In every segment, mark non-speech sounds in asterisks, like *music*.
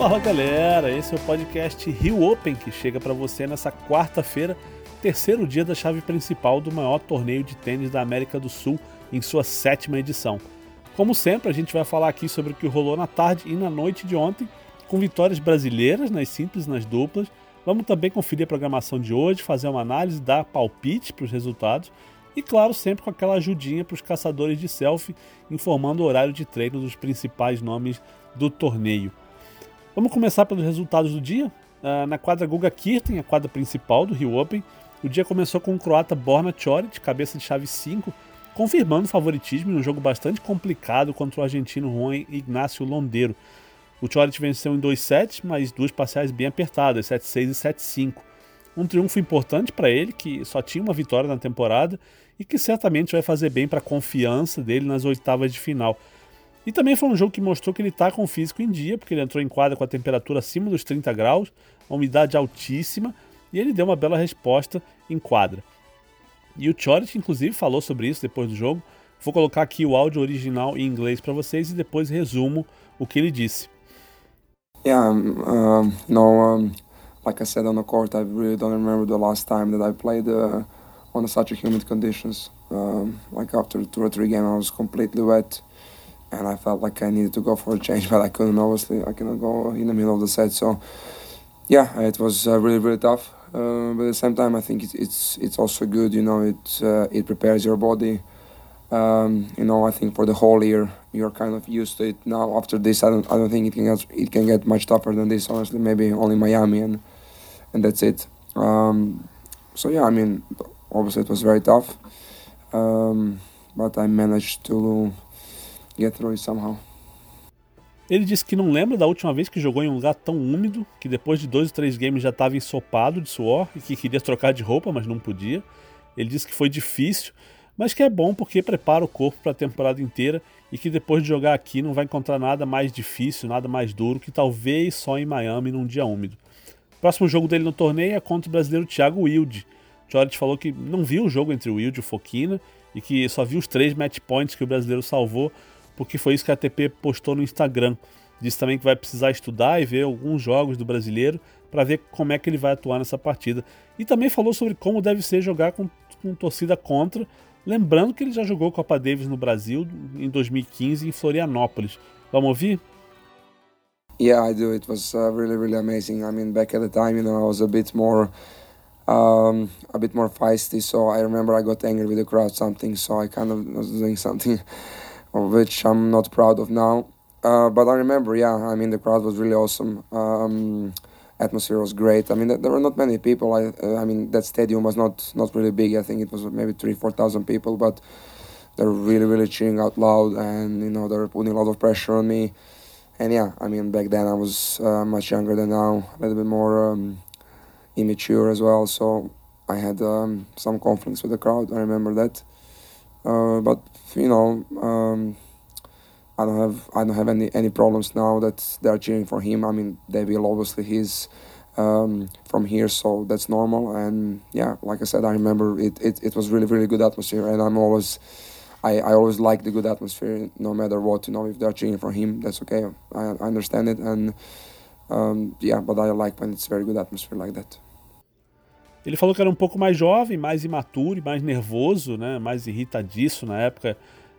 Fala galera, esse é o podcast Rio Open que chega para você nessa quarta-feira, terceiro dia da chave principal do maior torneio de tênis da América do Sul em sua sétima edição. Como sempre, a gente vai falar aqui sobre o que rolou na tarde e na noite de ontem, com vitórias brasileiras nas simples nas duplas. Vamos também conferir a programação de hoje, fazer uma análise, dar palpite para os resultados e, claro, sempre com aquela ajudinha para os caçadores de selfie, informando o horário de treino dos principais nomes do torneio. Vamos começar pelos resultados do dia. Uh, na quadra Guga Kirten, a quadra principal do Rio Open, o dia começou com o croata Borna Choric, cabeça de chave 5, confirmando o favoritismo em um jogo bastante complicado contra o argentino Juan Ignacio Londeiro. O Choric venceu em dois sets, mas duas parciais bem apertadas, 7-6 e 7-5. Um triunfo importante para ele, que só tinha uma vitória na temporada e que certamente vai fazer bem para a confiança dele nas oitavas de final. E também foi um jogo que mostrou que ele está com o físico em dia, porque ele entrou em quadra com a temperatura acima dos 30 graus, a umidade altíssima, e ele deu uma bela resposta em quadra. E o Choric, inclusive, falou sobre isso depois do jogo. Vou colocar aqui o áudio original em inglês para vocês e depois resumo o que ele disse. Yeah, um, no, um, like I said on the court, I really don't remember the last time that I played uh, on such humid conditions. Um, like after two or three games, I was completely wet, and I felt like I needed to go for a change, *laughs* but I couldn't. Obviously, I cannot go in the middle of the set. So, yeah, it was uh, really really tough. Uh, but at the same time, I think it, it's it's also good. You know, it uh, it prepares your body. Um, you know, I think for the whole year, you're kind of used to it. Now after this, I don't I don't think it can get it can get much tougher than this. Honestly, maybe only Miami and and that's it. Um, so yeah, I mean, obviously it was very tough, um, but I managed to get through somehow. Ele disse que não lembra da última vez que jogou em um lugar tão úmido, que depois de dois ou três games já estava ensopado de suor e que queria trocar de roupa, mas não podia. Ele disse que foi difícil, mas que é bom porque prepara o corpo para a temporada inteira e que depois de jogar aqui não vai encontrar nada mais difícil, nada mais duro que talvez só em Miami num dia úmido. O próximo jogo dele no torneio é contra o brasileiro Thiago Wilde. Jorge falou que não viu o jogo entre o Wilde e o Foquina e que só viu os três match points que o brasileiro salvou, porque foi isso que a ATP postou no Instagram. Disse também que vai precisar estudar e ver alguns jogos do brasileiro para ver como é que ele vai atuar nessa partida. E também falou sobre como deve ser jogar com, com torcida contra, lembrando que ele já jogou Copa Davis no Brasil em 2015 em Florianópolis. Vamos ouvir? Yeah, I do. It was uh, really, really amazing. I mean, back at the time, you know, I was a bit more, um, a bit more feisty. So I remember I got angry with the crowd, something. So I kind of was doing something, of which I'm not proud of now. Uh, but I remember, yeah. I mean, the crowd was really awesome. Um, atmosphere was great. I mean, there were not many people. I, uh, I mean, that stadium was not not really big. I think it was maybe three, four thousand people, but they're really, really cheering out loud, and you know, they're putting a lot of pressure on me and yeah, I mean, back then I was uh, much younger than now, a little bit more um, immature as well. So I had um, some conflicts with the crowd. I remember that. Uh, but you know, um, I don't have I don't have any any problems now that they're cheering for him. I mean, they will obviously he's um, from here, so that's normal. And yeah, like I said, I remember it, it, it was really really good atmosphere, and I'm always I, I always like the good atmosphere no matter what you know if they're cheering for him that's okay I, I understand it and um, yeah but I like when it's very good atmosphere like that ele falou que era um pouco mais jovem, mais imaturo mais nervoso, né, mais irritadiço na época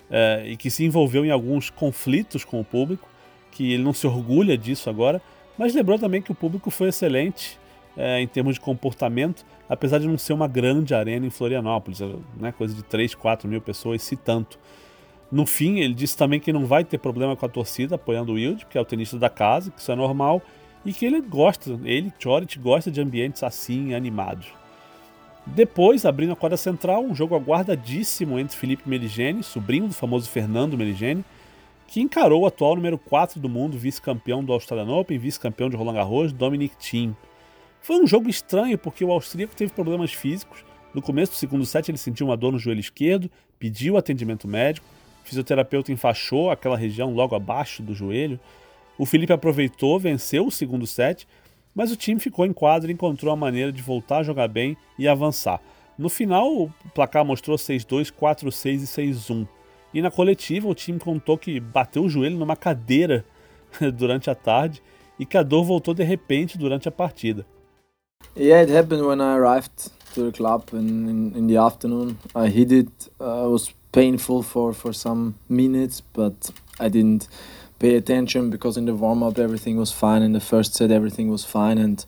é, e que se envolveu em alguns conflitos com o público, que ele não se orgulha disso agora, mas lembrou também que o público foi excelente é, em termos de comportamento, apesar de não ser uma grande arena em Florianópolis, né, coisa de 3, 4 mil pessoas, se tanto. No fim, ele disse também que não vai ter problema com a torcida apoiando o Wild, que é o tenista da casa, que isso é normal, e que ele gosta, ele, Chorit, gosta de ambientes assim, animados. Depois, abrindo a quadra central, um jogo aguardadíssimo entre Felipe Meligeni, sobrinho do famoso Fernando Meligeni, que encarou o atual número 4 do mundo, vice-campeão do Australian Open, vice-campeão de Roland Garros, Dominic Thiem. Foi um jogo estranho porque o austríaco teve problemas físicos. No começo do segundo set ele sentiu uma dor no joelho esquerdo, pediu atendimento médico, o fisioterapeuta enfaixou aquela região logo abaixo do joelho. O Felipe aproveitou, venceu o segundo set, mas o time ficou em quadro e encontrou a maneira de voltar a jogar bem e avançar. No final, o placar mostrou 6-2, 4-6 e 6-1. E na coletiva, o time contou que bateu o joelho numa cadeira *laughs* durante a tarde e que a dor voltou de repente durante a partida. Yeah, it happened when I arrived to the club in, in, in the afternoon. I hit it. Uh, was painful for, for some minutes, but I didn't pay attention because in the warm up everything was fine. In the first set everything was fine, and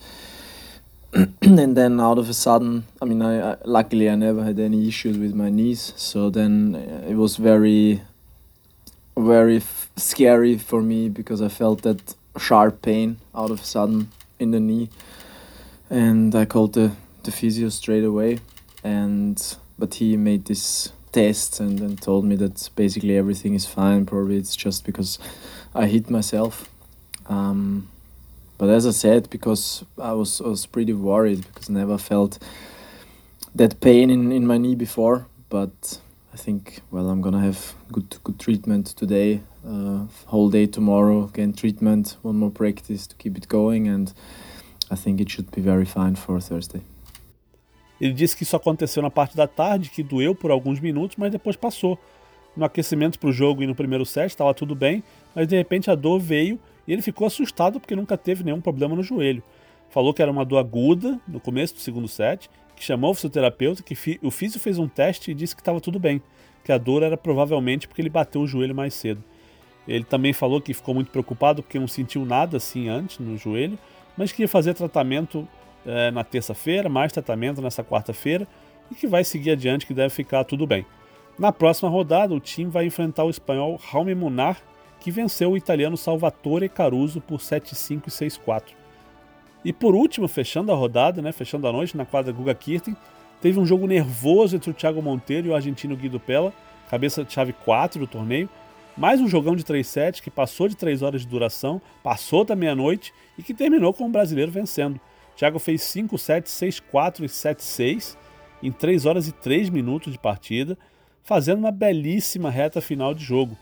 *clears throat* and then out of a sudden, I mean, I, I luckily I never had any issues with my knees. So then uh, it was very very scary for me because I felt that sharp pain out of a sudden in the knee, and I called the the physio straight away, and but he made this test and then told me that basically everything is fine. Probably it's just because I hit myself. Um, but as I said, because I was I was pretty worried because I never felt that pain in, in my knee before. But I think well I'm gonna have good good treatment today, uh, whole day tomorrow, again treatment, one more practice to keep it going, and I think it should be very fine for Thursday. Ele disse que isso aconteceu na parte da tarde, que doeu por alguns minutos, mas depois passou. No aquecimento para o jogo e no primeiro set estava tudo bem, mas de repente a dor veio e ele ficou assustado porque nunca teve nenhum problema no joelho. Falou que era uma dor aguda no começo do segundo set, que chamou o fisioterapeuta, que o físio fez um teste e disse que estava tudo bem, que a dor era provavelmente porque ele bateu o joelho mais cedo. Ele também falou que ficou muito preocupado porque não sentiu nada assim antes no joelho, mas queria fazer tratamento é, na terça-feira, mais tratamento nessa quarta-feira e que vai seguir adiante, que deve ficar tudo bem. Na próxima rodada, o time vai enfrentar o espanhol Jaume Munar, que venceu o italiano Salvatore Caruso por 7-5 e 6-4. E por último, fechando a rodada, né, fechando a noite na quadra Guga Kirten, teve um jogo nervoso entre o Thiago Monteiro e o argentino Guido Pella, cabeça de chave 4 do torneio. Mais um jogão de 3 sets que passou de 3 horas de duração, passou da meia-noite e que terminou com o brasileiro vencendo. Thiago fez 5 sets, 6-4 e 7-6 em 3 horas e 3 minutos de partida, fazendo uma belíssima reta final de jogo.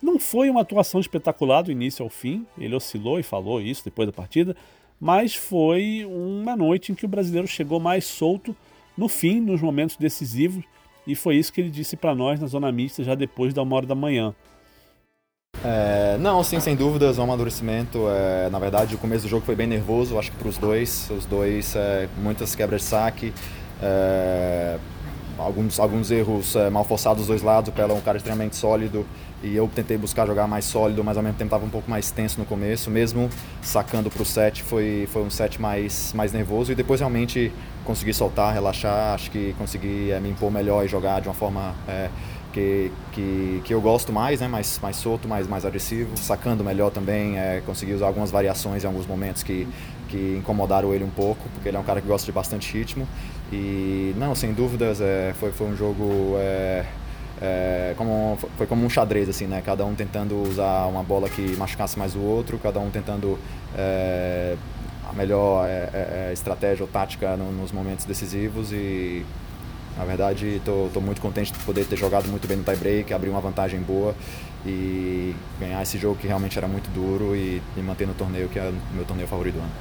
Não foi uma atuação espetacular do início ao fim, ele oscilou e falou isso depois da partida, mas foi uma noite em que o brasileiro chegou mais solto no fim, nos momentos decisivos, e foi isso que ele disse para nós na zona mista já depois da uma hora da manhã. É, não, sim, sem dúvidas, é um amadurecimento. É, na verdade, o começo do jogo foi bem nervoso, acho que para os dois. Os dois, é, muitas quebras de saque, é, alguns, alguns erros é, mal forçados dos dois lados. O Pela é um cara extremamente sólido e eu tentei buscar jogar mais sólido, mas ao mesmo tempo estava um pouco mais tenso no começo. Mesmo sacando para o set, foi, foi um set mais, mais nervoso e depois realmente consegui soltar, relaxar. Acho que consegui me impor melhor e jogar de uma forma que, que, que eu gosto mais, né? mais, mais solto, mais, mais agressivo, sacando melhor também, é, consegui usar algumas variações em alguns momentos que, que incomodaram ele um pouco, porque ele é um cara que gosta de bastante ritmo. E não, sem dúvidas, é, foi, foi um jogo. É, é, como, foi como um xadrez, assim, né? Cada um tentando usar uma bola que machucasse mais o outro, cada um tentando é, a melhor é, é, é estratégia ou tática no, nos momentos decisivos e na verdade, estou muito contente de poder ter jogado muito bem no tie-break, abrir uma vantagem boa e ganhar esse jogo que realmente era muito duro e me manter no torneio, que é o meu torneio favorito do ano.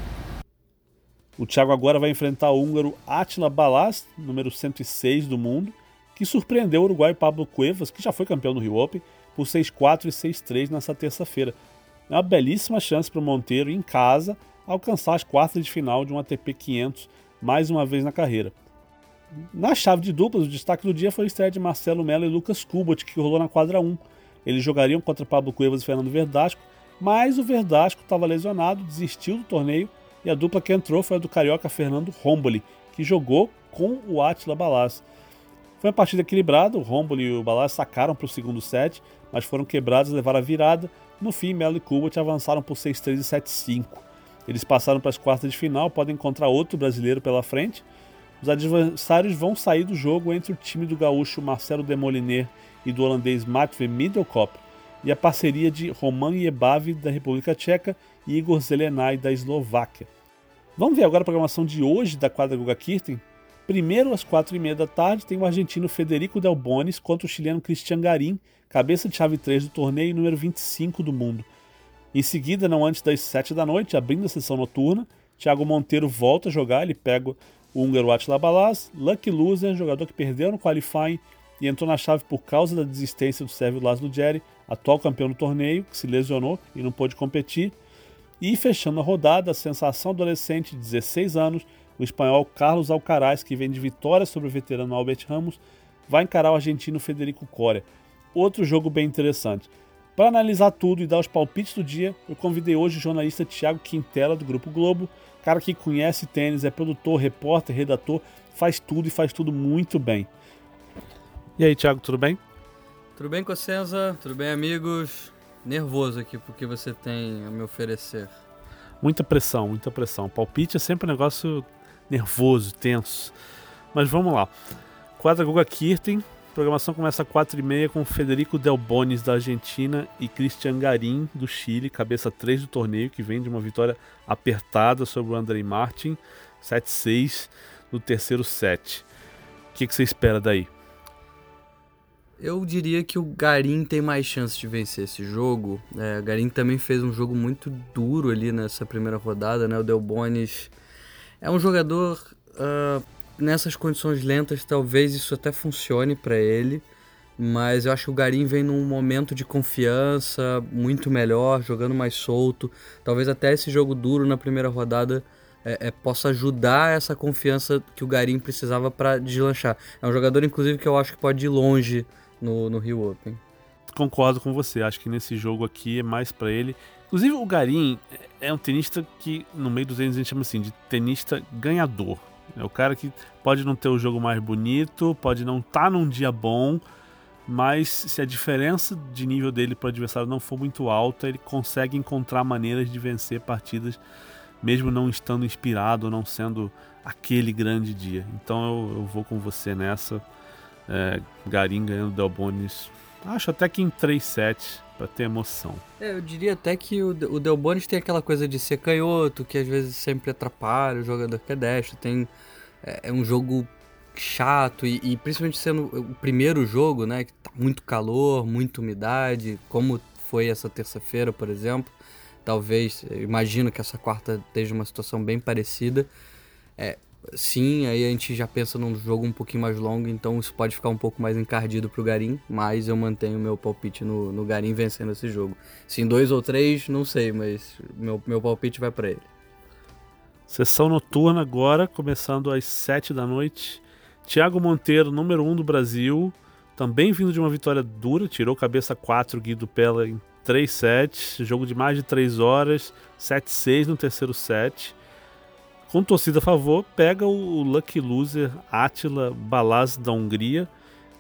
O Thiago agora vai enfrentar o húngaro Attila Balast, número 106 do mundo, que surpreendeu o uruguaio Pablo Cuevas, que já foi campeão do Rio Open, por 6-4 e 6-3 nessa terça-feira. É uma belíssima chance para o Monteiro, em casa, alcançar as quartas de final de um ATP 500 mais uma vez na carreira. Na chave de duplas, o destaque do dia foi a estreia de Marcelo Mello e Lucas Kubot, que rolou na quadra 1. Eles jogariam contra Pablo Cuevas e Fernando Verdasco, mas o Verdasco estava lesionado, desistiu do torneio e a dupla que entrou foi a do carioca Fernando Romboli, que jogou com o Atila Balas. Foi uma partida equilibrada, o Romboli e o Balas sacaram para o segundo set, mas foram quebrados e levaram a virada. No fim, Mello e Kubot avançaram por 6-3 e 7-5. Eles passaram para as quartas de final, podem encontrar outro brasileiro pela frente, os adversários vão sair do jogo entre o time do gaúcho Marcelo Demoliner e do holandês Matve Middelkop e a parceria de Roman Jebavi da República Tcheca e Igor Zelenay da Eslováquia. Vamos ver agora a programação de hoje da quadra Guga Kirten. Primeiro, às quatro e meia da tarde, tem o argentino Federico Del Bonis contra o chileno Cristian Garim, cabeça de chave 3 do torneio número 25 do mundo. Em seguida, não antes das 7 da noite, abrindo a sessão noturna, Thiago Monteiro volta a jogar, ele pega o húngaro Attila Balaz, lucky loser, jogador que perdeu no qualifying e entrou na chave por causa da desistência do sérvio Laszlo Jerry, atual campeão do torneio, que se lesionou e não pôde competir. E fechando a rodada, a sensação adolescente de 16 anos, o espanhol Carlos Alcaraz, que vem de vitória sobre o veterano Albert Ramos, vai encarar o argentino Federico Coria. Outro jogo bem interessante. Para analisar tudo e dar os palpites do dia, eu convidei hoje o jornalista Thiago Quintela, do Grupo Globo, cara que conhece tênis, é produtor, repórter, redator, faz tudo e faz tudo muito bem. E aí, Thiago, tudo bem? Tudo bem, Cossenza? Tudo bem, amigos? Nervoso aqui porque você tem a me oferecer. Muita pressão, muita pressão. Palpite é sempre um negócio nervoso, tenso. Mas vamos lá. Quadra Guga Kirten. Programação começa às 4h30 com Federico Del Bonis da Argentina e Christian Garim do Chile, cabeça 3 do torneio, que vem de uma vitória apertada sobre o Andrei Martin, 7-6 no terceiro set. O que, que você espera daí? Eu diria que o Garim tem mais chance de vencer esse jogo. É, o Garim também fez um jogo muito duro ali nessa primeira rodada, né? O Del Bonis é um jogador uh, nessas condições lentas, talvez isso até funcione para ele, mas eu acho que o Garim vem num momento de confiança muito melhor, jogando mais solto. Talvez até esse jogo duro na primeira rodada é, é, possa ajudar essa confiança que o Garim precisava para deslanchar. É um jogador, inclusive, que eu acho que pode ir longe no, no Rio Open. Concordo com você, acho que nesse jogo aqui é mais para ele. Inclusive o Garim é um tenista que no meio dos tênis a gente chama assim de tenista ganhador. É o cara que pode não ter o jogo mais bonito, pode não estar tá num dia bom, mas se a diferença de nível dele para o adversário não for muito alta, ele consegue encontrar maneiras de vencer partidas, mesmo não estando inspirado não sendo aquele grande dia. Então eu, eu vou com você nessa. É, Garim ganhando Delbonis. Acho até que em 3 sets para ter emoção. É, eu diria até que o, o Delbonis tem aquela coisa de ser canhoto, que às vezes sempre atrapalha o jogador que é destro. Tem, é, é um jogo chato e, e, principalmente sendo o primeiro jogo, né, que tá muito calor, muita umidade, como foi essa terça-feira, por exemplo. Talvez, imagino que essa quarta esteja uma situação bem parecida. É, sim, aí a gente já pensa num jogo um pouquinho mais longo, então isso pode ficar um pouco mais encardido pro Garim, mas eu mantenho meu palpite no, no Garim vencendo esse jogo. Se em dois ou três, não sei, mas meu, meu palpite vai para ele. Sessão noturna agora, começando às sete da noite. Thiago Monteiro, número um do Brasil, também vindo de uma vitória dura, tirou cabeça 4 Guido Pella em 3 sets, jogo de mais de 3 horas, 7-6 no terceiro set com torcida a favor, pega o lucky loser Attila Balaz da Hungria,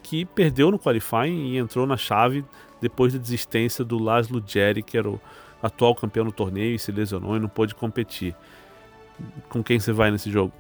que perdeu no qualifying e entrou na chave depois da desistência do Laszlo Jerry, que era o atual campeão no torneio e se lesionou e não pôde competir. Com quem você vai nesse jogo?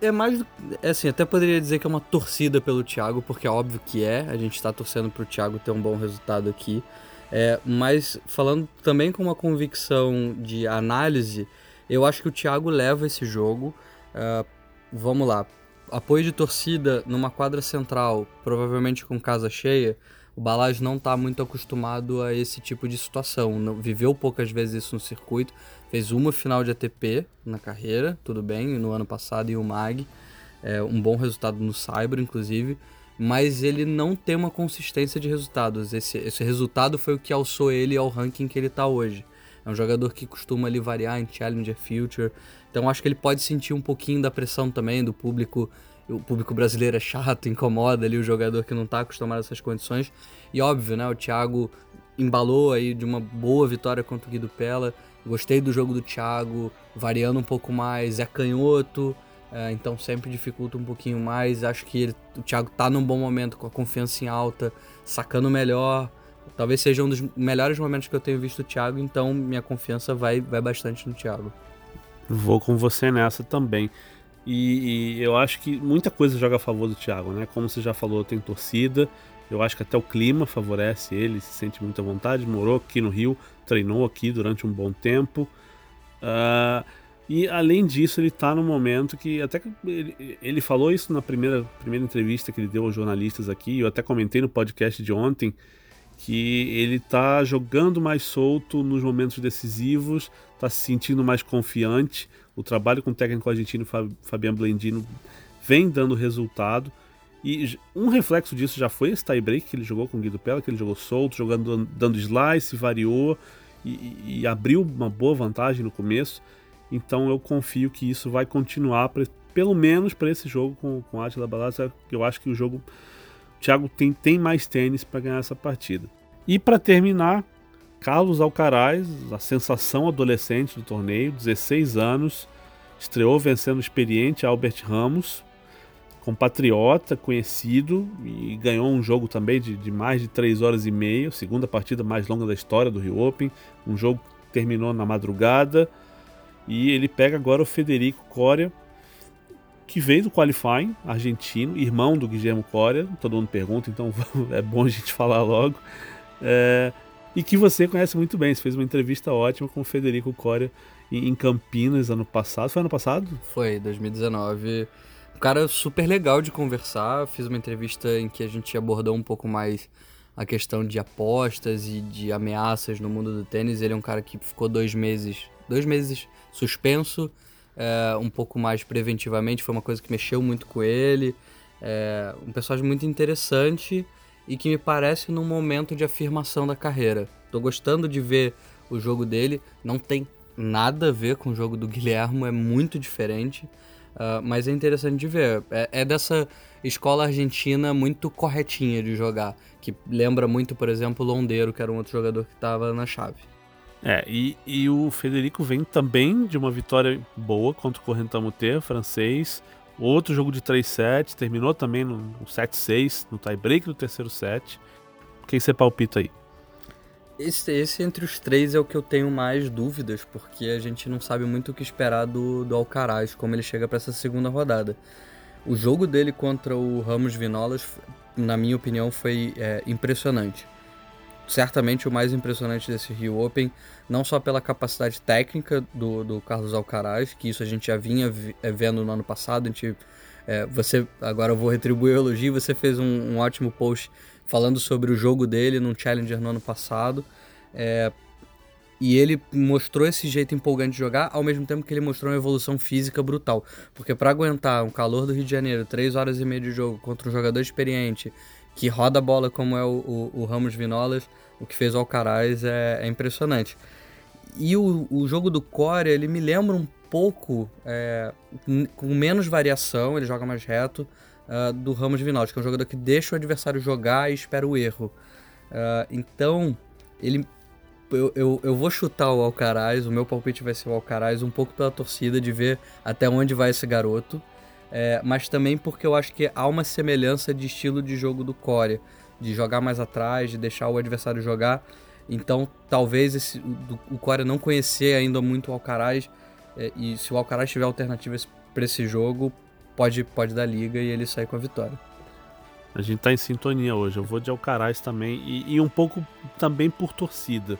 É mais. É assim, até poderia dizer que é uma torcida pelo Thiago, porque é óbvio que é. A gente está torcendo para o Thiago ter um bom resultado aqui. É, mas falando também com uma convicção de análise, eu acho que o Thiago leva esse jogo. Uh, vamos lá. Apoio de torcida numa quadra central, provavelmente com casa cheia. O Balaj não está muito acostumado a esse tipo de situação. Não, viveu poucas vezes isso no circuito. Fez uma final de ATP na carreira, tudo bem, no ano passado em o MAG. É, um bom resultado no Cyber, inclusive. Mas ele não tem uma consistência de resultados. Esse, esse resultado foi o que alçou ele ao ranking que ele está hoje. É um jogador que costuma ali variar em Challenger Future. Então acho que ele pode sentir um pouquinho da pressão também do público. O público brasileiro é chato, *laughs* incomoda ali o jogador que não está acostumado a essas condições. E óbvio, né? O Thiago embalou aí de uma boa vitória contra o Guido Pella. Gostei do jogo do Thiago, variando um pouco mais, é canhoto, é, então sempre dificulta um pouquinho mais. Acho que ele, o Thiago tá num bom momento, com a confiança em alta, sacando melhor. Talvez seja um dos melhores momentos que eu tenho visto o Thiago, então minha confiança vai, vai bastante no Thiago. Vou com você nessa também. E, e, eu acho que muita coisa joga a favor do Thiago, né? Como você já falou, tem torcida. Eu acho que até o clima favorece ele, se sente muita vontade. Morou aqui no Rio, treinou aqui durante um bom tempo. Uh, e além disso, ele está no momento que. Até que ele, ele falou isso na primeira, primeira entrevista que ele deu aos jornalistas aqui. Eu até comentei no podcast de ontem que ele está jogando mais solto nos momentos decisivos, está se sentindo mais confiante. O trabalho com o técnico argentino Fabiano Blendino vem dando resultado. E um reflexo disso já foi esse tie-break que ele jogou com o Guido Pella, que ele jogou solto, jogando, dando slice, variou. e, e abriu uma boa vantagem no começo. Então eu confio que isso vai continuar, pra, pelo menos para esse jogo com, com Atila Balazar. Eu acho que o jogo. Thiago tem, tem mais tênis para ganhar essa partida. E para terminar, Carlos Alcaraz, a sensação adolescente do torneio, 16 anos, estreou vencendo o experiente Albert Ramos, compatriota, conhecido, e ganhou um jogo também de, de mais de 3 horas e meia, segunda partida mais longa da história do Rio Open, um jogo que terminou na madrugada, e ele pega agora o Federico Coria, que veio do qualifying argentino, irmão do Guilherme Coria, todo mundo pergunta, então *laughs* é bom a gente falar logo. É, e que você conhece muito bem. Você fez uma entrevista ótima com o Federico Coria em Campinas ano passado. Foi ano passado? Foi, 2019. Um cara super legal de conversar. Fiz uma entrevista em que a gente abordou um pouco mais a questão de apostas e de ameaças no mundo do tênis. Ele é um cara que ficou dois meses, dois meses suspenso, é, um pouco mais preventivamente. Foi uma coisa que mexeu muito com ele. É, um personagem muito interessante e que me parece num momento de afirmação da carreira. Tô gostando de ver o jogo dele, não tem nada a ver com o jogo do Guilhermo, é muito diferente, uh, mas é interessante de ver. É, é, dessa escola argentina muito corretinha de jogar, que lembra muito, por exemplo, o Londeiro, que era um outro jogador que estava na chave. É, e, e o Federico vem também de uma vitória boa contra o Correntamute, francês, Outro jogo de 3 sets, terminou também no 7-6, no tie-break do terceiro set. Quem você palpita aí? Esse, esse, entre os três é o que eu tenho mais dúvidas, porque a gente não sabe muito o que esperar do, do Alcaraz, como ele chega para essa segunda rodada. O jogo dele contra o Ramos Vinolas, na minha opinião, foi é, impressionante certamente o mais impressionante desse Rio Open, não só pela capacidade técnica do, do Carlos Alcaraz, que isso a gente já vinha eh, vendo no ano passado, a gente, é, você, agora eu vou retribuir o elogio, você fez um, um, ótimo post falando sobre o jogo dele num Challenger no ano passado, é, e ele mostrou esse jeito empolgante de jogar, ao mesmo tempo que ele mostrou uma evolução física brutal. Porque para aguentar um calor do Rio de Janeiro, 3 horas e meia de jogo contra um jogador experiente, que roda a bola como é o, o, o Ramos Vinolas, o que fez o Alcaraz é, é impressionante. E o, o, jogo do Core, ele me lembra um pouco, é, com menos variação, ele joga mais reto, uh, do Ramos Vinolas, que é um jogador que deixa o adversário jogar e espera o erro. Uh, então, ele eu, eu, eu, vou chutar o Alcaraz, o meu palpite vai ser o Alcaraz, um pouco pela torcida, de ver até onde vai esse garoto é, mas também porque eu acho que há uma semelhança de estilo de jogo do Core, de jogar mais atrás, de deixar o adversário jogar. Então, talvez esse, o, o Core não conhecer ainda muito o Alcaraz, é, e se o Alcaraz tiver alternativas para esse jogo, pode, pode dar liga e ele sair com a vitória. A gente tá em sintonia hoje. Eu vou de Alcaraz também e, e um pouco também por torcida,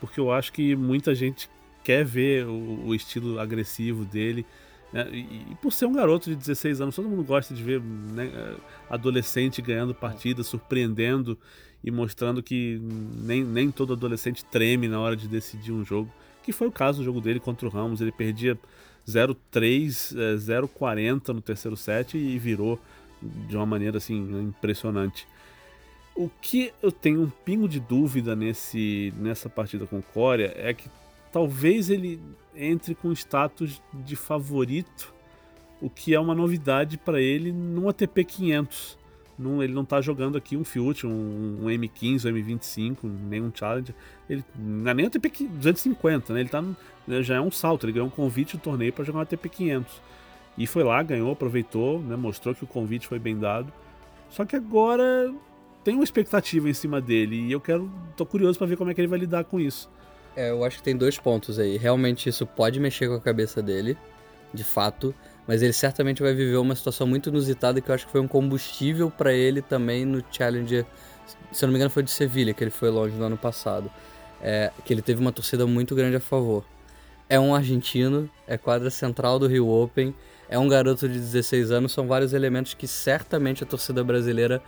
porque eu acho que muita gente quer ver o, o estilo agressivo dele. É, e, e, por ser um garoto de 16 anos, todo mundo gosta de ver né, adolescente ganhando partidas, surpreendendo e mostrando que nem, nem todo adolescente treme na hora de decidir um jogo. Que foi o caso do jogo dele contra o Ramos. Ele perdia 0-3, 0-40 no terceiro set e virou de uma maneira assim impressionante. O que eu tenho um pingo de dúvida nesse, nessa partida com o Corea é que talvez ele entre com status de favorito, o que é uma novidade para ele no ATP 500. Não, ele não está jogando aqui um Fiat, um, um, M15, um M25, nenhum Challenger. Ele não é nem ATP 250, né? Ele tá, já é um salto, ele ganhou um convite do torneio para jogar um ATP 500. E foi lá, ganhou, aproveitou, né? mostrou que o convite foi bem dado. Só que agora tem uma expectativa em cima dele e eu quero, tô curioso para ver como é que ele vai lidar com isso. É, eu acho que tem dois pontos aí. Realmente isso pode mexer com a cabeça dele, de fato, mas ele certamente vai viver uma situação muito inusitada que eu acho que foi um combustível para ele também no Challenger, se eu não me engano foi de Sevilha, que ele foi longe no ano passado. É, que ele teve uma torcida muito grande a favor. É um argentino, é quadra central do Rio Open, é um garoto de 16 anos, são vários elementos que certamente a torcida brasileira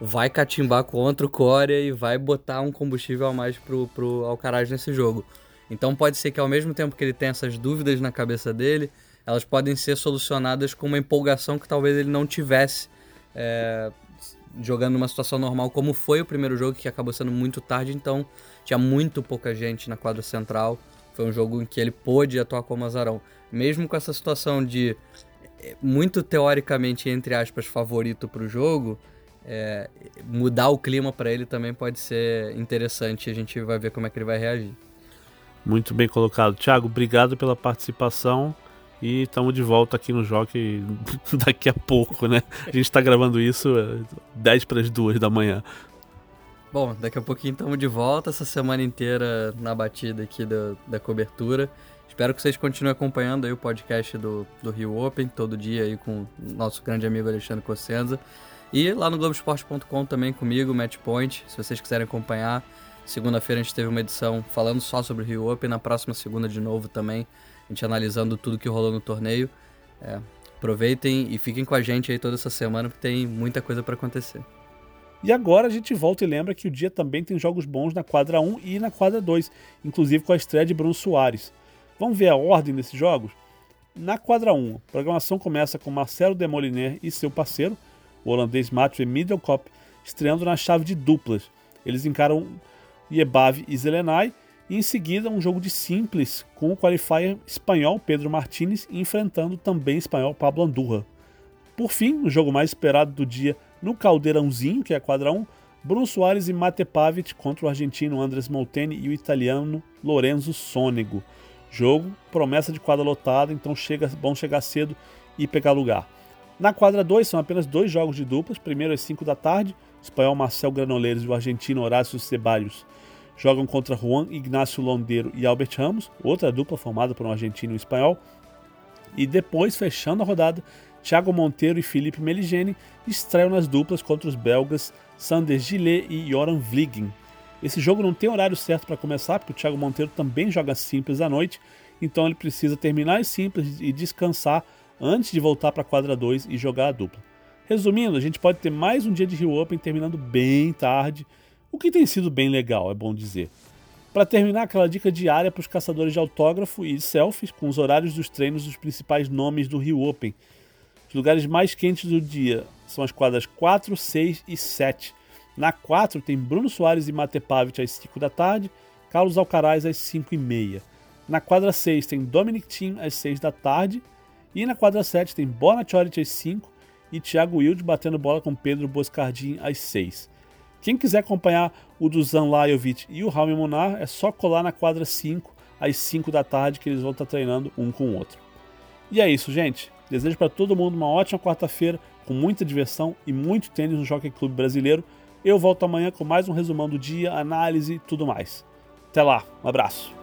vai catimbar contra o Coreia e vai botar um combustível a mais pro, pro Alcaraz nesse jogo. Então pode ser que ao mesmo tempo que ele tenha essas dúvidas na cabeça dele, elas podem ser solucionadas com uma empolgação que talvez ele não tivesse é, jogando numa situação normal, como foi o primeiro jogo, que acabou sendo muito tarde, então tinha muito pouca gente na quadra central. Foi um jogo em que ele pôde atuar como azarão. Mesmo com essa situação de é, muito teoricamente, entre aspas, favorito para o jogo, é, mudar o clima para ele também pode ser interessante. A gente vai ver como é que ele vai reagir. Muito bem colocado. Thiago, obrigado pela participação. E estamos de volta aqui no Jockey *laughs* daqui a pouco, né? A gente está gravando isso 10 para as 2 da manhã. Bom, daqui a pouquinho estamos de volta, essa semana inteira na batida aqui da, da cobertura. Espero que vocês continuem acompanhando aí o podcast do, do Rio Open, todo dia aí com o nosso grande amigo Alexandre Cossenza. E lá no Globoesporte.com também comigo, Matchpoint, se vocês quiserem acompanhar. Segunda-feira a gente teve uma edição falando só sobre o Rio Open, na próxima segunda de novo também a gente analisando tudo que rolou no torneio. É, aproveitem e fiquem com a gente aí toda essa semana, porque tem muita coisa para acontecer. E agora a gente volta e lembra que o dia também tem jogos bons na quadra 1 e na quadra 2, inclusive com a estreia de Bruno Soares. Vamos ver a ordem desses jogos? Na quadra 1, a programação começa com Marcelo Demoliner e seu parceiro, o holandês Mathieu Middelkop, estreando na chave de duplas. Eles encaram Yebav e Zelenay e em seguida um jogo de simples com o qualifier espanhol Pedro Martínez enfrentando também espanhol Pablo Andurra. Por fim, o jogo mais esperado do dia no Caldeirãozinho, que é a quadra 1, Bruno Soares e Mate Pavic contra o argentino Andres Molteni e o italiano Lorenzo Sonego. Jogo, promessa de quadra lotada, então chega, bom chegar cedo e pegar lugar. Na quadra 2 são apenas dois jogos de duplas, primeiro às 5 da tarde, o espanhol Marcel Granoleiros e o argentino Horácio Ceballos jogam contra Juan Ignacio Londeiro e Albert Ramos, outra dupla formada por um argentino e um espanhol. E depois, fechando a rodada, Thiago Monteiro e Felipe Meligeni estreiam nas duplas contra os belgas Sander Gillet e Joran Vliegen. Esse jogo não tem horário certo para começar, porque o Thiago Monteiro também joga simples à noite, então ele precisa terminar as simples e descansar antes de voltar para a quadra 2 e jogar a dupla. Resumindo, a gente pode ter mais um dia de Rio Open terminando bem tarde, o que tem sido bem legal, é bom dizer. Para terminar, aquela dica diária para os caçadores de autógrafo e selfies com os horários dos treinos dos principais nomes do Rio Open. Os lugares mais quentes do dia são as quadras 4, 6 e 7. Na 4 tem Bruno Soares e Mate Pavic às 5 da tarde, Carlos Alcaraz às 5 e meia. Na quadra 6 tem Dominic Thiem às 6 da tarde. E na quadra 7 tem Bona Choric às 5 e Thiago Wilde batendo bola com Pedro Boscardin às 6. Quem quiser acompanhar o do Zan Lajovic e o Rami Munar, é só colar na quadra 5 às 5 da tarde que eles vão estar treinando um com o outro. E é isso, gente. Desejo para todo mundo uma ótima quarta-feira, com muita diversão e muito tênis no Jockey Clube Brasileiro. Eu volto amanhã com mais um resumão do dia, análise e tudo mais. Até lá, um abraço.